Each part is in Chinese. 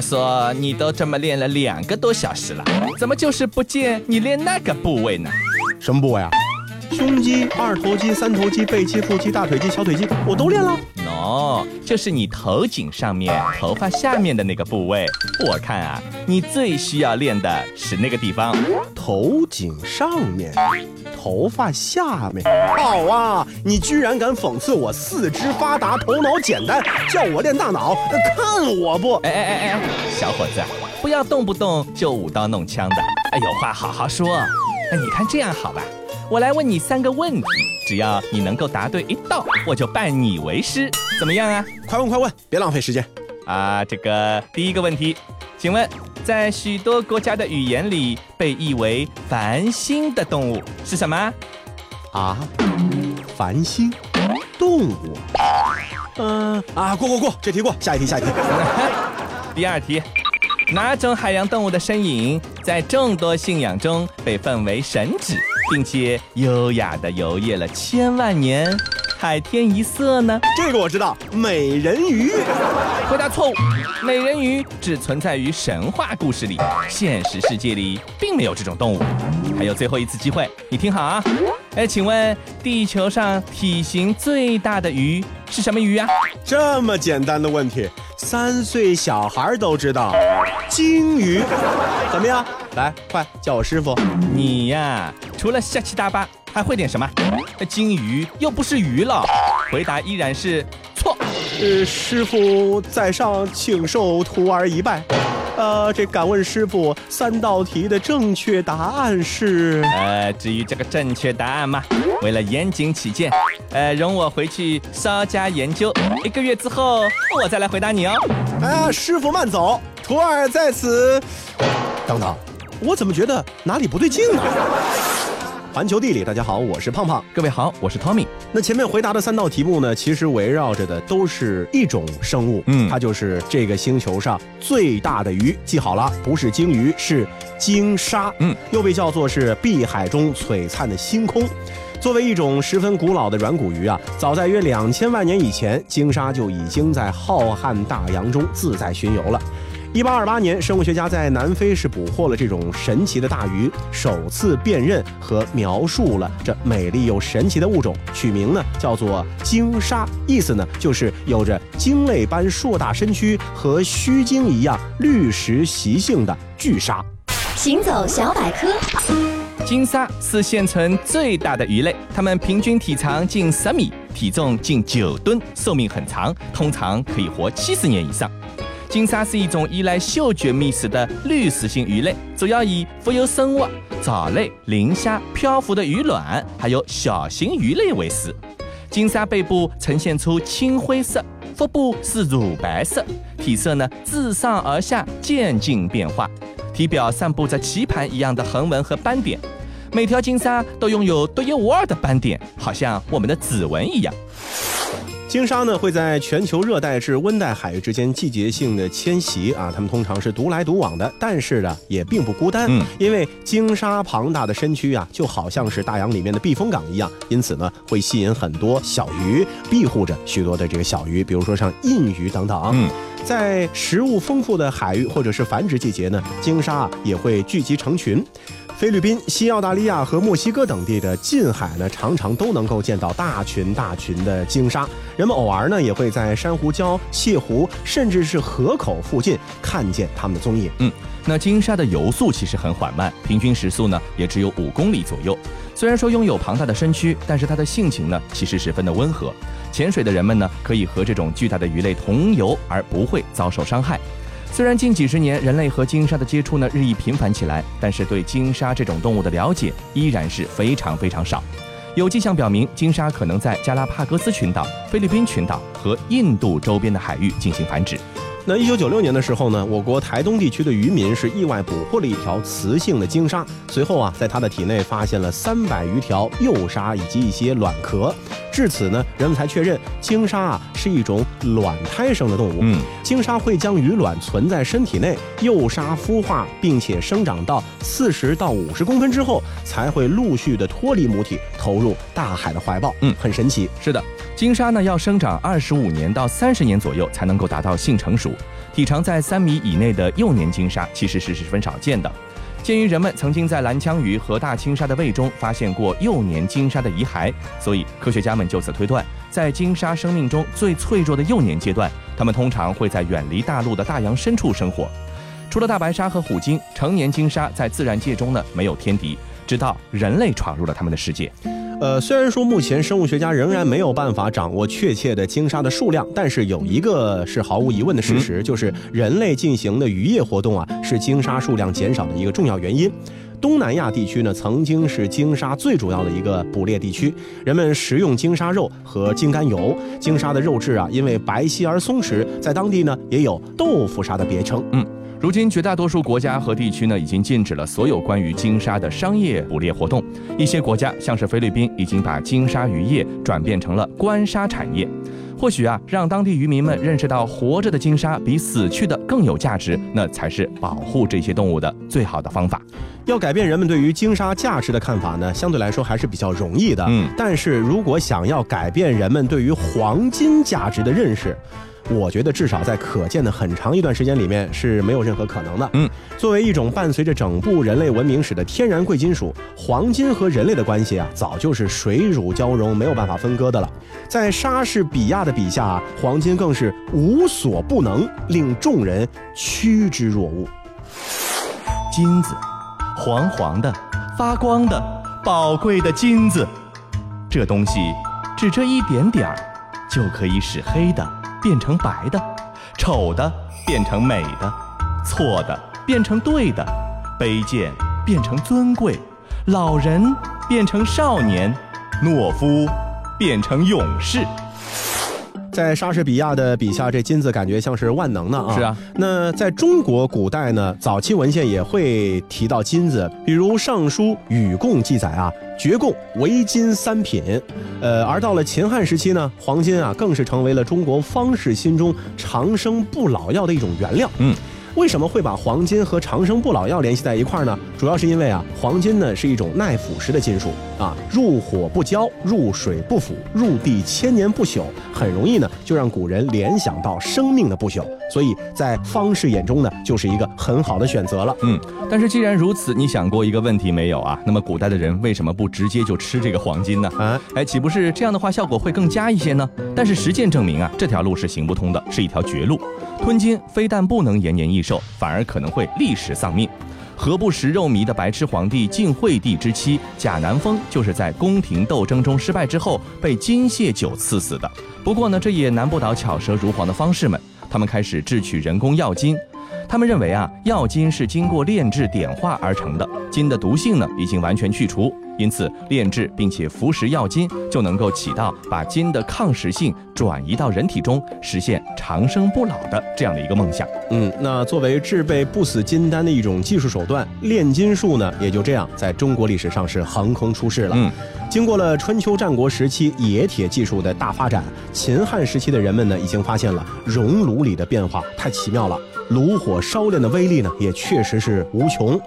我说你都这么练了两个多小时了，怎么就是不见你练那个部位呢？什么部位啊？胸肌、二头肌、三头肌、背肌、腹肌、大腿肌、小腿肌，我都练了。喏，就是你头颈上面、头发下面的那个部位。我看啊，你最需要练的是那个地方。头颈上面，头发下面。好啊，你居然敢讽刺我四肢发达、头脑简单，叫我练大脑，看我不？哎哎哎哎，小伙子，不要动不动就舞刀弄枪的。哎，有话好好说。哎，你看这样好吧？我来问你三个问题，只要你能够答对一道，我就拜你为师，怎么样啊？快问快问，别浪费时间啊！这个第一个问题，请问在许多国家的语言里，被译为繁星的动物是什么？啊，繁星动物？嗯啊，过过过，这题过，下一题下一题。第二题，哪种海洋动物的身影在众多信仰中被奉为神祇？并且优雅地游曳了千万年，海天一色呢？这个我知道，美人鱼。回答错误，美人鱼只存在于神话故事里，现实世界里并没有这种动物。还有最后一次机会，你听好啊！哎，请问地球上体型最大的鱼是什么鱼啊？这么简单的问题，三岁小孩都知道，鲸鱼。怎么样？来，快叫我师傅。你呀，除了下棋大巴，还会点什么？金鱼又不是鱼了。回答依然是错。呃，师傅在上，请受徒儿一拜。呃，这敢问师傅，三道题的正确答案是？呃，至于这个正确答案嘛，为了严谨起见，呃，容我回去稍加研究，一个月之后我再来回答你哦。啊，师傅慢走，徒儿在此。等等。我怎么觉得哪里不对劲呢？环球地理，大家好，我是胖胖。各位好，我是 Tommy。那前面回答的三道题目呢，其实围绕着的都是一种生物，嗯，它就是这个星球上最大的鱼。记好了，不是鲸鱼，是鲸鲨，嗯，又被叫做是碧海中璀璨的星空。作为一种十分古老的软骨鱼啊，早在约两千万年以前，鲸鲨就已经在浩瀚大洋中自在巡游了。一八二八年，生物学家在南非是捕获了这种神奇的大鱼，首次辨认和描述了这美丽又神奇的物种，取名呢叫做鲸鲨，意思呢就是有着鲸类般硕大身躯和须鲸一样绿石习性的巨鲨。行走小百科，鲸鲨是现存最大的鱼类，它们平均体长近十米，体重近九吨，寿命很长，通常可以活七十年以上。鲸鲨是一种依赖嗅觉觅食的滤食性鱼类，主要以浮游生物、藻类、磷虾、漂浮的鱼卵，还有小型鱼类为食。鲸鲨背部呈现出青灰色，腹部是乳白色，体色呢自上而下渐进变化，体表散布着棋盘一样的横纹和斑点，每条鲸鲨都拥有独一无二的斑点，好像我们的指纹一样。鲸鲨呢会在全球热带至温带海域之间季节性的迁徙啊，它们通常是独来独往的，但是呢也并不孤单，嗯，因为鲸鲨庞大的身躯啊就好像是大洋里面的避风港一样，因此呢会吸引很多小鱼，庇护着许多的这个小鱼，比如说像印鱼等等。嗯，在食物丰富的海域或者是繁殖季节呢，鲸鲨也会聚集成群。菲律宾、西澳大利亚和墨西哥等地的近海呢，常常都能够见到大群大群的鲸鲨。人们偶尔呢，也会在珊瑚礁、泻湖，甚至是河口附近看见它们的踪影。嗯，那鲸鲨的游速其实很缓慢，平均时速呢也只有五公里左右。虽然说拥有庞大的身躯，但是它的性情呢其实十分的温和。潜水的人们呢，可以和这种巨大的鱼类同游，而不会遭受伤害。虽然近几十年人类和鲸鲨的接触呢日益频繁起来，但是对鲸鲨这种动物的了解依然是非常非常少。有迹象表明，鲸鲨可能在加拉帕戈斯群岛、菲律宾群岛和印度周边的海域进行繁殖。那一九九六年的时候呢，我国台东地区的渔民是意外捕获了一条雌性的鲸鲨，随后啊，在它的体内发现了三百余条幼鲨以及一些卵壳。至此呢，人们才确认鲸鲨啊是一种卵胎生的动物。嗯，鲸鲨会将鱼卵存在身体内，幼鲨孵化并且生长到四十到五十公分之后，才会陆续的脱离母体，投入大海的怀抱。嗯，很神奇。是的。鲸鲨呢要生长二十五年到三十年左右才能够达到性成熟，体长在三米以内的幼年鲸鲨其实是十分少见的。鉴于人们曾经在蓝枪鱼和大青鲨的胃中发现过幼年鲸鲨的遗骸，所以科学家们就此推断，在鲸鲨生命中最脆弱的幼年阶段，它们通常会在远离大陆的大洋深处生活。除了大白鲨和虎鲸，成年鲸鲨在自然界中呢没有天敌，直到人类闯入了他们的世界。呃，虽然说目前生物学家仍然没有办法掌握确切的鲸鲨的数量，但是有一个是毫无疑问的事实，就是人类进行的渔业活动啊，是鲸鲨数量减少的一个重要原因。东南亚地区呢，曾经是鲸鲨最主要的一个捕猎地区，人们食用鲸鲨肉和鲸肝油。鲸鲨的肉质啊，因为白皙而松弛，在当地呢也有豆腐鲨的别称。嗯。如今，绝大多数国家和地区呢，已经禁止了所有关于鲸鲨的商业捕猎活动。一些国家，像是菲律宾，已经把鲸鲨渔业转变成了观鲨产业。或许啊，让当地渔民们认识到活着的鲸鲨比死去的更有价值，那才是保护这些动物的最好的方法。要改变人们对于鲸鲨价值的看法呢，相对来说还是比较容易的。嗯，但是如果想要改变人们对于黄金价值的认识，我觉得至少在可见的很长一段时间里面是没有任何可能的。嗯，作为一种伴随着整部人类文明史的天然贵金属，黄金和人类的关系啊，早就是水乳交融，没有办法分割的了。在莎士比亚的笔下，黄金更是无所不能，令众人趋之若鹜。金子，黄黄的，发光的，宝贵的金子，这东西只这一点点儿，就可以使黑的。变成白的，丑的变成美的，错的变成对的，卑贱变成尊贵，老人变成少年，懦夫变成勇士。在莎士比亚的笔下，这金子感觉像是万能的啊。是啊，那在中国古代呢，早期文献也会提到金子，比如《尚书·禹贡》记载啊，绝贡为金三品。呃，而到了秦汉时期呢，黄金啊，更是成为了中国方士心中长生不老药的一种原料。嗯。为什么会把黄金和长生不老药联系在一块儿呢？主要是因为啊，黄金呢是一种耐腐蚀的金属啊，入火不焦，入水不腐，入地千年不朽，很容易呢就让古人联想到生命的不朽，所以在方士眼中呢就是一个很好的选择了。嗯，但是既然如此，你想过一个问题没有啊？那么古代的人为什么不直接就吃这个黄金呢？啊，哎，岂不是这样的话效果会更佳一些呢？但是实践证明啊，这条路是行不通的，是一条绝路。吞金非但不能延年益寿，反而可能会立时丧命。何不食肉糜的白痴皇帝晋惠帝之妻贾南风，就是在宫廷斗争中失败之后被金屑酒刺死的。不过呢，这也难不倒巧舌如簧的方士们，他们开始制取人工药金。他们认为啊，药金是经过炼制点化而成的，金的毒性呢已经完全去除。因此，炼制并且服食药金就能够起到把金的抗蚀性转移到人体中，实现长生不老的这样的一个梦想。嗯，那作为制备不死金丹的一种技术手段，炼金术呢，也就这样在中国历史上是横空出世了。嗯，经过了春秋战国时期冶铁技术的大发展，秦汉时期的人们呢，已经发现了熔炉里的变化太奇妙了，炉火烧炼的威力呢，也确实是无穷。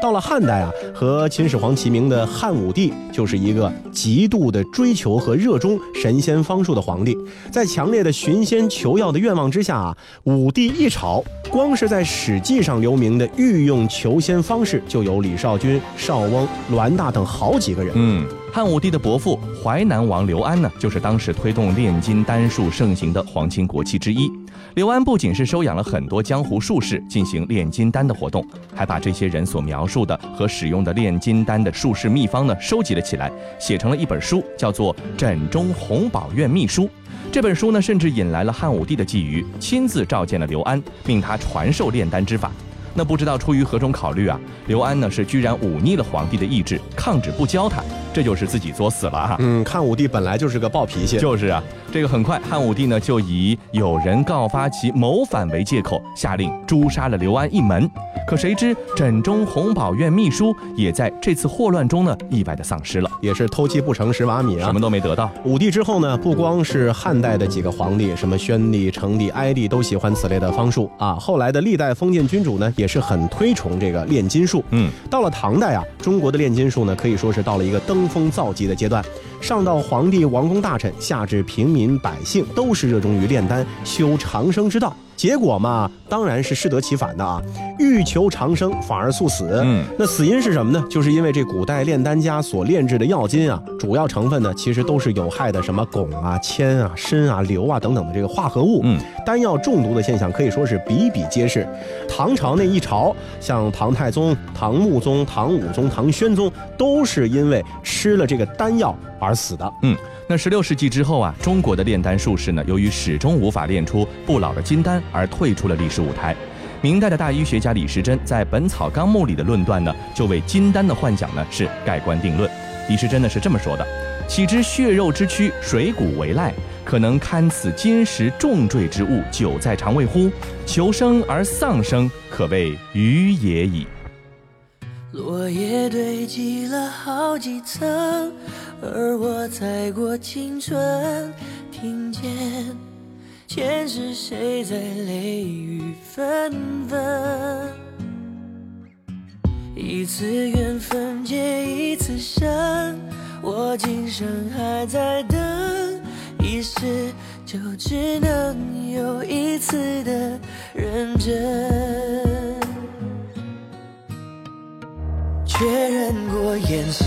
到了汉代啊，和秦始皇齐名的汉武帝，就是一个极度的追求和热衷神仙方术的皇帝。在强烈的寻仙求药的愿望之下啊，武帝一朝，光是在《史记》上留名的御用求仙方士，就有李少君、邵翁、栾大等好几个人。嗯。汉武帝的伯父淮南王刘安呢，就是当时推动炼金丹术盛行的皇亲国戚之一。刘安不仅是收养了很多江湖术士进行炼金丹的活动，还把这些人所描述的和使用的炼金丹的术士秘方呢收集了起来，写成了一本书，叫做《枕中红宝院秘书》。这本书呢，甚至引来了汉武帝的觊觎，亲自召见了刘安，命他传授炼丹之法。那不知道出于何种考虑啊，刘安呢是居然忤逆了皇帝的意志，抗旨不教他，这就是自己作死了哈。嗯，汉武帝本来就是个暴脾气。就是啊，这个很快，汉武帝呢就以有人告发其谋反为借口，下令诛杀了刘安一门。可谁知枕中红宝院秘书也在这次祸乱中呢意外的丧失了，也是偷鸡不成蚀把米啊，什么都没得到。武帝之后呢，不光是汉代的几个皇帝，什么宣帝、成帝、哀帝都喜欢此类的方术啊。后来的历代封建君主呢，也是很推崇这个炼金术。嗯，到了唐代啊，中国的炼金术呢可以说是到了一个登登峰造极的阶段。上到皇帝、王公大臣，下至平民百姓，都是热衷于炼丹修长生之道。结果嘛，当然是适得其反的啊！欲求长生，反而速死。嗯，那死因是什么呢？就是因为这古代炼丹家所炼制的药金啊，主要成分呢，其实都是有害的，什么汞啊、铅啊、砷啊、硫啊等等的这个化合物。嗯，丹药中毒的现象可以说是比比皆是。唐朝那一朝，像唐太宗、唐穆宗、唐武宗、唐宣宗，都是因为吃了这个丹药而死的。嗯。那十六世纪之后啊，中国的炼丹术士呢，由于始终无法炼出不老的金丹，而退出了历史舞台。明代的大医学家李时珍在《本草纲目》里的论断呢，就为金丹的幻想呢是盖棺定论。李时珍呢是这么说的：“岂知血肉之躯，水谷为赖，可能堪此金石重坠之物，久在肠胃乎？求生而丧生，可谓愚也已。”落叶堆积了好几层，而我踩过青春，听见前世谁在泪雨纷纷。一次缘分结一次生，我今生还在等，一世就只能有一次的认真。确认过眼神，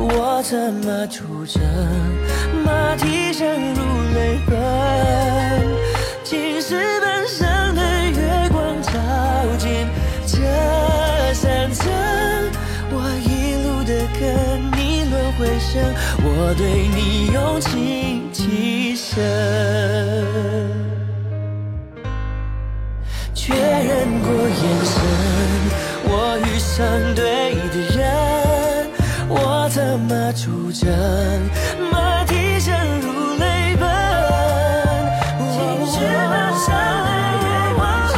我策马出征，马蹄声如泪奔。青石板上的月光照进这山城，我一路的跟你轮回生，我对你用情极深。确认过眼神，我遇上对的人。马出征，马蹄声如泪奔。青石板上的月光照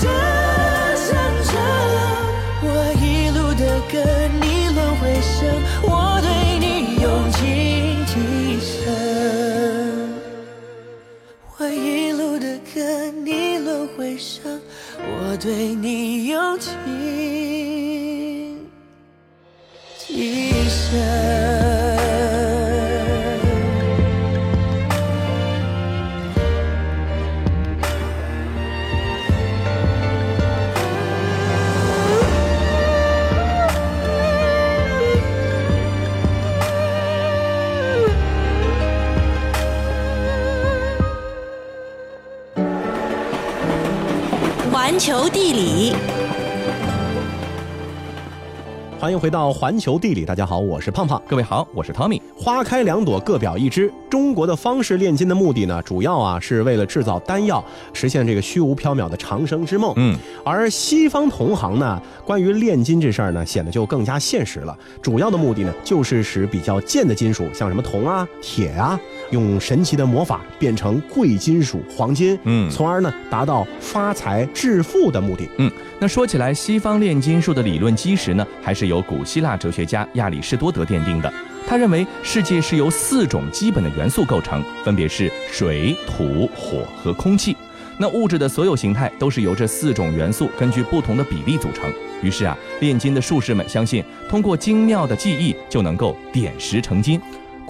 这山城，我一路的跟你轮回声，我对你用情极深。我一路的跟你轮回声，我对欢迎回到环球地理，大家好，我是胖胖，各位好，我是汤米。花开两朵，各表一枝。中国的方式炼金的目的呢，主要啊是为了制造丹药，实现这个虚无缥缈的长生之梦。嗯，而西方同行呢，关于炼金这事儿呢，显得就更加现实了。主要的目的呢，就是使比较贱的金属，像什么铜啊、铁啊，用神奇的魔法变成贵金属黄金，嗯，从而呢达到发财致富的目的。嗯。那说起来，西方炼金术的理论基石呢，还是由古希腊哲学家亚里士多德奠定的。他认为世界是由四种基本的元素构成，分别是水、土、火和空气。那物质的所有形态都是由这四种元素根据不同的比例组成。于是啊，炼金的术士们相信，通过精妙的技艺就能够点石成金。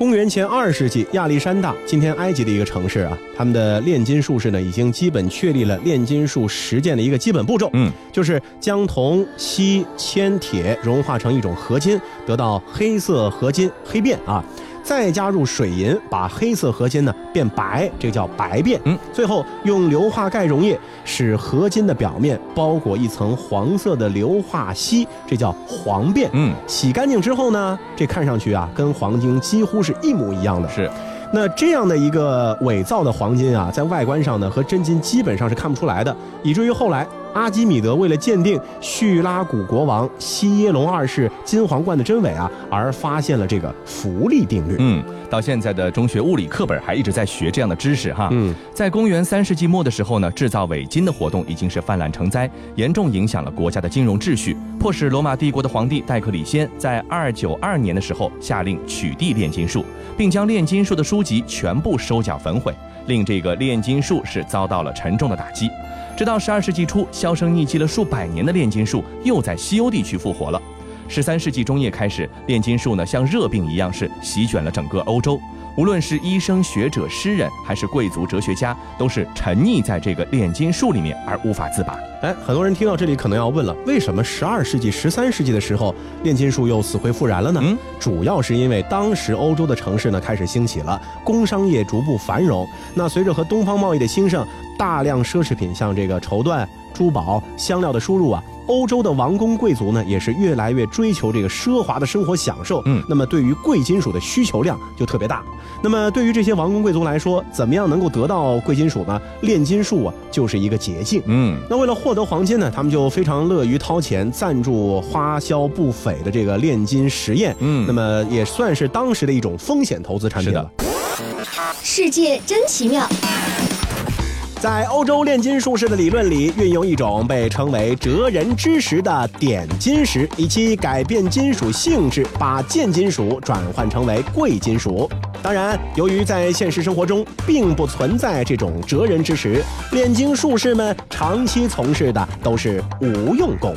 公元前二世纪，亚历山大，今天埃及的一个城市啊，他们的炼金术士呢，已经基本确立了炼金术实践的一个基本步骤，嗯，就是将铜、锡、铅、铁融化成一种合金，得到黑色合金黑变啊。再加入水银，把黑色合金呢变白，这叫白变。嗯，最后用硫化钙溶液，使合金的表面包裹一层黄色的硫化锡，这叫黄变。嗯，洗干净之后呢，这看上去啊，跟黄金几乎是一模一样的。是，那这样的一个伪造的黄金啊，在外观上呢，和真金基本上是看不出来的，以至于后来阿基米德为了鉴定叙拉古国王西耶龙二世金皇冠的真伪啊，而发现了这个浮力定律。嗯，到现在的中学物理课本还一直在学这样的知识哈。嗯，在公元三世纪末的时候呢，制造伪金的活动已经是泛滥成灾，严重影响了国家的金融秩序，迫使罗马帝国的皇帝戴克里先在二九二年的时候下令取缔炼金术，并将炼金术的书籍全部收缴焚毁。令这个炼金术是遭到了沉重的打击，直到十二世纪初，销声匿迹了数百年的炼金术又在西欧地区复活了。十三世纪中叶开始，炼金术呢像热病一样是席卷了整个欧洲。无论是医生、学者、诗人，还是贵族、哲学家，都是沉溺在这个炼金术里面而无法自拔。哎，很多人听到这里可能要问了：为什么十二世纪、十三世纪的时候炼金术又死灰复燃了呢？嗯，主要是因为当时欧洲的城市呢开始兴起了，工商业逐步繁荣。那随着和东方贸易的兴盛，大量奢侈品像这个绸缎。珠宝、香料的输入啊，欧洲的王公贵族呢，也是越来越追求这个奢华的生活享受。嗯，那么对于贵金属的需求量就特别大。那么对于这些王公贵族来说，怎么样能够得到贵金属呢？炼金术啊，就是一个捷径。嗯，那为了获得黄金呢，他们就非常乐于掏钱赞助花销不菲的这个炼金实验。嗯，那么也算是当时的一种风险投资产品了。世界真奇妙。在欧洲炼金术士的理论里，运用一种被称为哲人之石的点金石，以期改变金属性质，把贱金属转换成为贵金属。当然，由于在现实生活中并不存在这种哲人之石，炼金术士们长期从事的都是无用功。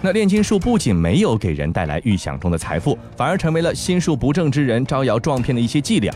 那炼金术不仅没有给人带来预想中的财富，反而成为了心术不正之人招摇撞骗的一些伎俩。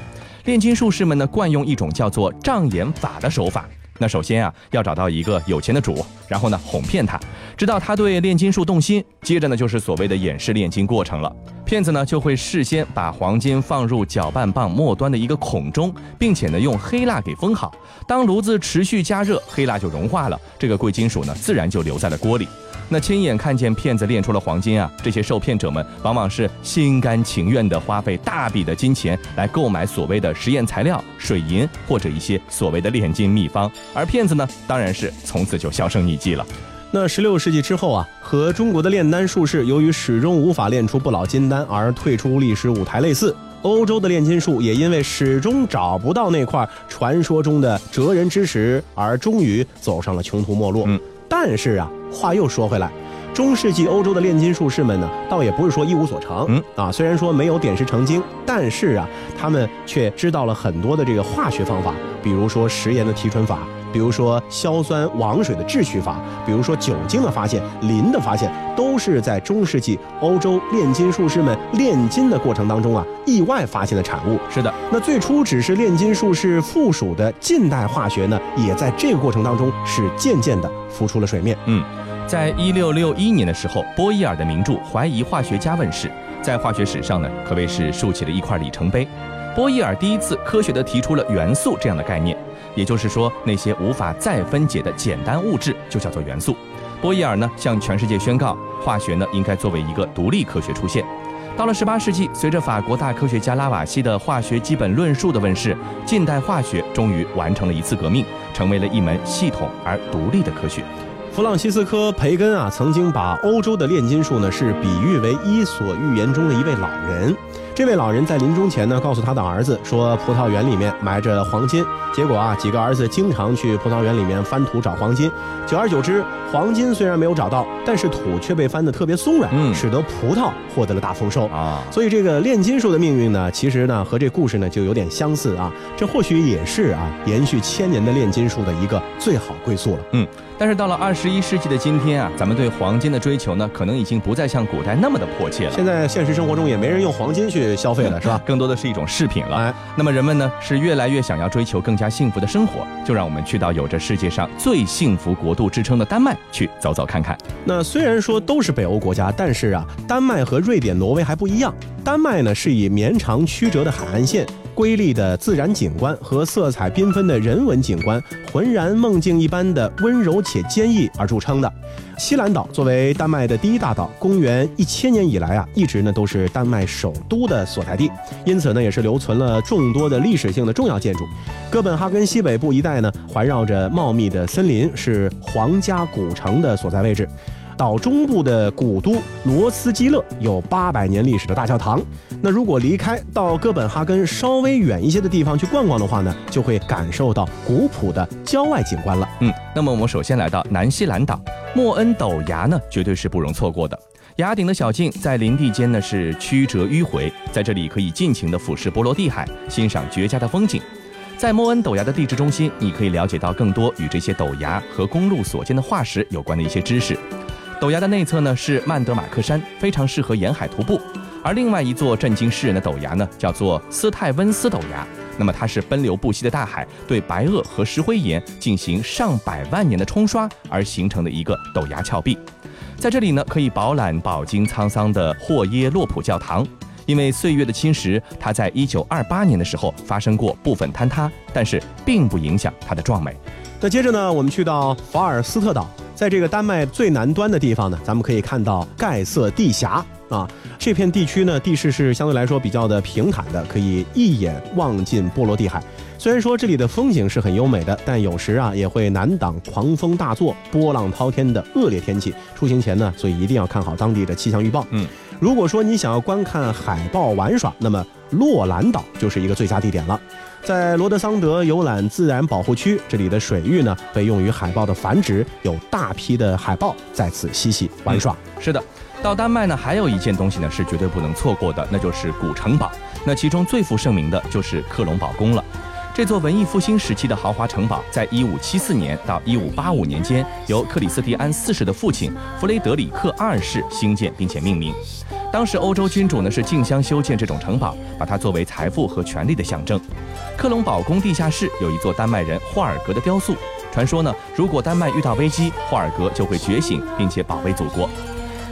炼金术士们呢，惯用一种叫做障眼法的手法。那首先啊，要找到一个有钱的主，然后呢，哄骗他，直到他对炼金术动心。接着呢，就是所谓的演示炼金过程了。骗子呢，就会事先把黄金放入搅拌棒末端的一个孔中，并且呢，用黑蜡给封好。当炉子持续加热，黑蜡就融化了，这个贵金属呢，自然就留在了锅里。那亲眼看见骗子炼出了黄金啊，这些受骗者们往往是心甘情愿地花费大笔的金钱来购买所谓的实验材料、水银或者一些所谓的炼金秘方，而骗子呢，当然是从此就销声匿迹了。那十六世纪之后啊，和中国的炼丹术士由于始终无法炼出不老金丹而退出历史舞台类似，欧洲的炼金术也因为始终找不到那块传说中的哲人之石，而终于走上了穷途末路。嗯。但是啊，话又说回来，中世纪欧洲的炼金术士们呢，倒也不是说一无所长。嗯啊，虽然说没有点石成金，但是啊，他们却知道了很多的这个化学方法，比如说食盐的提纯法。比如说硝酸王水的制取法，比如说酒精的发现、磷的发现，都是在中世纪欧洲炼金术士们炼金的过程当中啊，意外发现的产物。是的，那最初只是炼金术士附属的近代化学呢，也在这个过程当中是渐渐的浮出了水面。嗯，在一六六一年的时候，波伊尔的名著《怀疑化学家》问世，在化学史上呢，可谓是竖起了一块里程碑。波伊尔第一次科学地提出了元素这样的概念。也就是说，那些无法再分解的简单物质就叫做元素。波伊尔呢，向全世界宣告，化学呢应该作为一个独立科学出现。到了十八世纪，随着法国大科学家拉瓦锡的化学基本论述的问世，近代化学终于完成了一次革命，成为了一门系统而独立的科学。弗朗西斯科·培根啊，曾经把欧洲的炼金术呢，是比喻为《伊索寓言》中的一位老人。这位老人在临终前呢，告诉他的儿子说，葡萄园里面埋着黄金。结果啊，几个儿子经常去葡萄园里面翻土找黄金。久而久之，黄金虽然没有找到，但是土却被翻得特别松软，嗯，使得葡萄获得了大丰收啊。所以这个炼金术的命运呢，其实呢和这故事呢就有点相似啊。这或许也是啊，延续千年的炼金术的一个最好归宿了。嗯，但是到了二十一世纪的今天啊，咱们对黄金的追求呢，可能已经不再像古代那么的迫切了。现在现实生活中也没人用黄金去消费了，是吧？更多的是一种饰品了。哎，那么人们呢，是越来越想要追求更加幸福的生活，就让我们去到有着世界上最幸福国度之称的丹麦去走走看看。那虽然说都是北欧国家，但是啊，丹麦和瑞典、挪威还不一样。丹麦呢是以绵长曲折的海岸线。瑰丽的自然景观和色彩缤纷的人文景观，浑然梦境一般的温柔且坚毅而著称的。西兰岛作为丹麦的第一大岛，公元一千年以来啊，一直呢都是丹麦首都的所在地，因此呢也是留存了众多的历史性的重要建筑。哥本哈根西北部一带呢，环绕着茂密的森林，是皇家古城的所在位置。岛中部的古都罗斯基勒有八百年历史的大教堂。那如果离开到哥本哈根稍微远一些的地方去逛逛的话呢，就会感受到古朴的郊外景观了。嗯，那么我们首先来到南西兰岛莫恩陡崖呢，绝对是不容错过的。崖顶的小径在林地间呢是曲折迂回，在这里可以尽情的俯视波罗的海，欣赏绝佳的风景。在莫恩陡崖的地质中心，你可以了解到更多与这些陡崖和公路所见的化石有关的一些知识。陡崖的内侧呢是曼德马克山，非常适合沿海徒步。而另外一座震惊世人的陡崖呢，叫做斯泰温斯陡崖。那么它是奔流不息的大海对白垩和石灰岩进行上百万年的冲刷而形成的一个陡崖峭壁。在这里呢，可以饱览饱经沧桑的霍耶洛普教堂。因为岁月的侵蚀，它在一九二八年的时候发生过部分坍塌，但是并不影响它的壮美。那接着呢，我们去到法尔斯特岛。在这个丹麦最南端的地方呢，咱们可以看到盖瑟地峡啊。这片地区呢，地势是相对来说比较的平坦的，可以一眼望尽波罗的海。虽然说这里的风景是很优美的，但有时啊也会难挡狂风大作、波浪滔天的恶劣天气。出行前呢，所以一定要看好当地的气象预报。嗯，如果说你想要观看海豹玩耍，那么洛兰岛就是一个最佳地点了。在罗德桑德游览自然保护区，这里的水域呢被用于海豹的繁殖，有大批的海豹在此嬉戏玩耍。是的，到丹麦呢还有一件东西呢是绝对不能错过的，那就是古城堡。那其中最负盛名的就是克隆堡宫了。这座文艺复兴时期的豪华城堡，在一五七四年到一五八五年间，由克里斯蒂安四世的父亲弗雷德里克二世兴建并且命名。当时欧洲君主呢是竞相修建这种城堡，把它作为财富和权力的象征。克隆堡宫地下室有一座丹麦人霍尔格的雕塑。传说呢，如果丹麦遇到危机，霍尔格就会觉醒并且保卫祖国。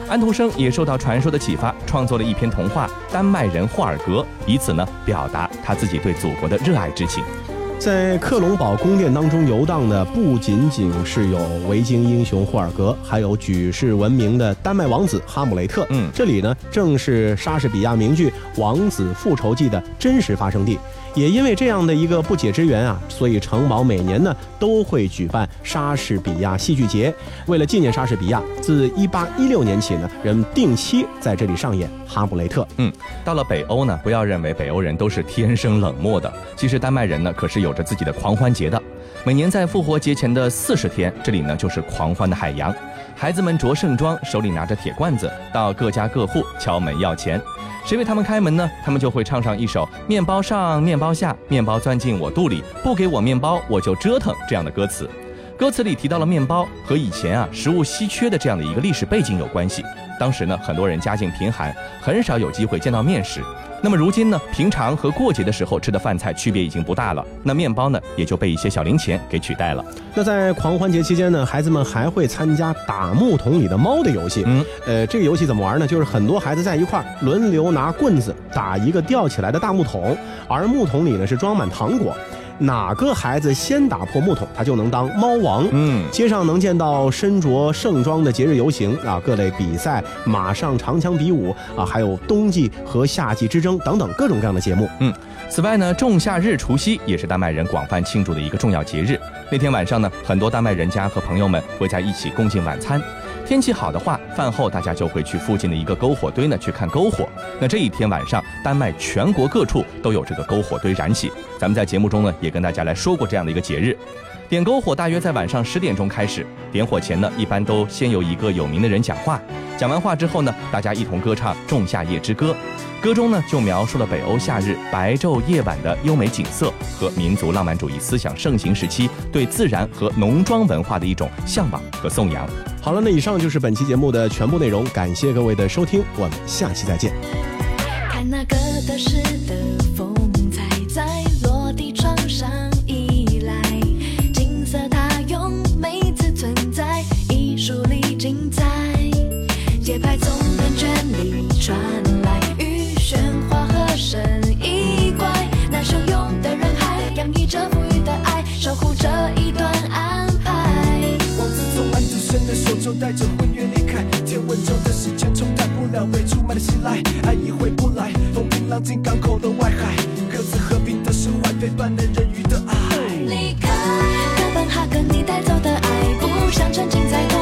安徒生也受到传说的启发，创作了一篇童话《丹麦人霍尔格》，以此呢表达他自己对祖国的热爱之情。在克隆堡宫殿当中游荡的不仅仅是有维京英雄霍尔格，还有举世闻名的丹麦王子哈姆雷特。嗯，这里呢正是莎士比亚名剧《王子复仇记》的真实发生地。也因为这样的一个不解之缘啊，所以城堡每年呢都会举办莎士比亚戏剧节。为了纪念莎士比亚，自1816年起呢，人们定期在这里上演《哈姆雷特》。嗯，到了北欧呢，不要认为北欧人都是天生冷漠的，其实丹麦人呢可是有着自己的狂欢节的。每年在复活节前的四十天，这里呢就是狂欢的海洋。孩子们着盛装，手里拿着铁罐子，到各家各户敲门要钱。谁为他们开门呢？他们就会唱上一首“面包上，面包下，面包钻进我肚里，不给我面包我就折腾”这样的歌词。歌词里提到了面包和以前啊食物稀缺的这样的一个历史背景有关系。当时呢，很多人家境贫寒，很少有机会见到面食。那么如今呢，平常和过节的时候吃的饭菜区别已经不大了。那面包呢，也就被一些小零钱给取代了。那在狂欢节期间呢，孩子们还会参加打木桶里的猫的游戏。嗯，呃，这个游戏怎么玩呢？就是很多孩子在一块儿轮流拿棍子打一个吊起来的大木桶，而木桶里呢是装满糖果。哪个孩子先打破木桶，他就能当猫王。嗯，街上能见到身着盛装的节日游行啊，各类比赛、马上长枪比武啊，还有冬季和夏季之争等等各种各样的节目。嗯，此外呢，仲夏日除夕也是丹麦人广泛庆祝的一个重要节日。那天晚上呢，很多丹麦人家和朋友们会在一起共进晚餐。天气好的话，饭后大家就会去附近的一个篝火堆呢去看篝火。那这一天晚上，丹麦全国各处都有这个篝火堆燃起。咱们在节目中呢也跟大家来说过这样的一个节日。点篝火大约在晚上十点钟开始。点火前呢，一般都先由一个有名的人讲话。讲完话之后呢，大家一同歌唱《仲夏夜之歌》。歌中呢就描述了北欧夏日白昼夜晚的优美景色和民族浪漫主义思想盛行时期对自然和农庄文化的一种向往和颂扬。好了那以上就是本期节目的全部内容感谢各位的收听我们下期再见。看那个都市的风采在落地窗上依赖金色它用每次存在艺术里精彩节拍从人群里传来与鲜花合身一块那汹涌的人海洋溢着富裕的爱守护这一段手中带着婚约离开。天问钟的时间冲淡不了未出卖的信赖，爱已回不来，风平浪静港口的外海，各自和平的释怀，被断了人鱼的爱。离开哥本哈根，你带走的爱，不想沉浸在。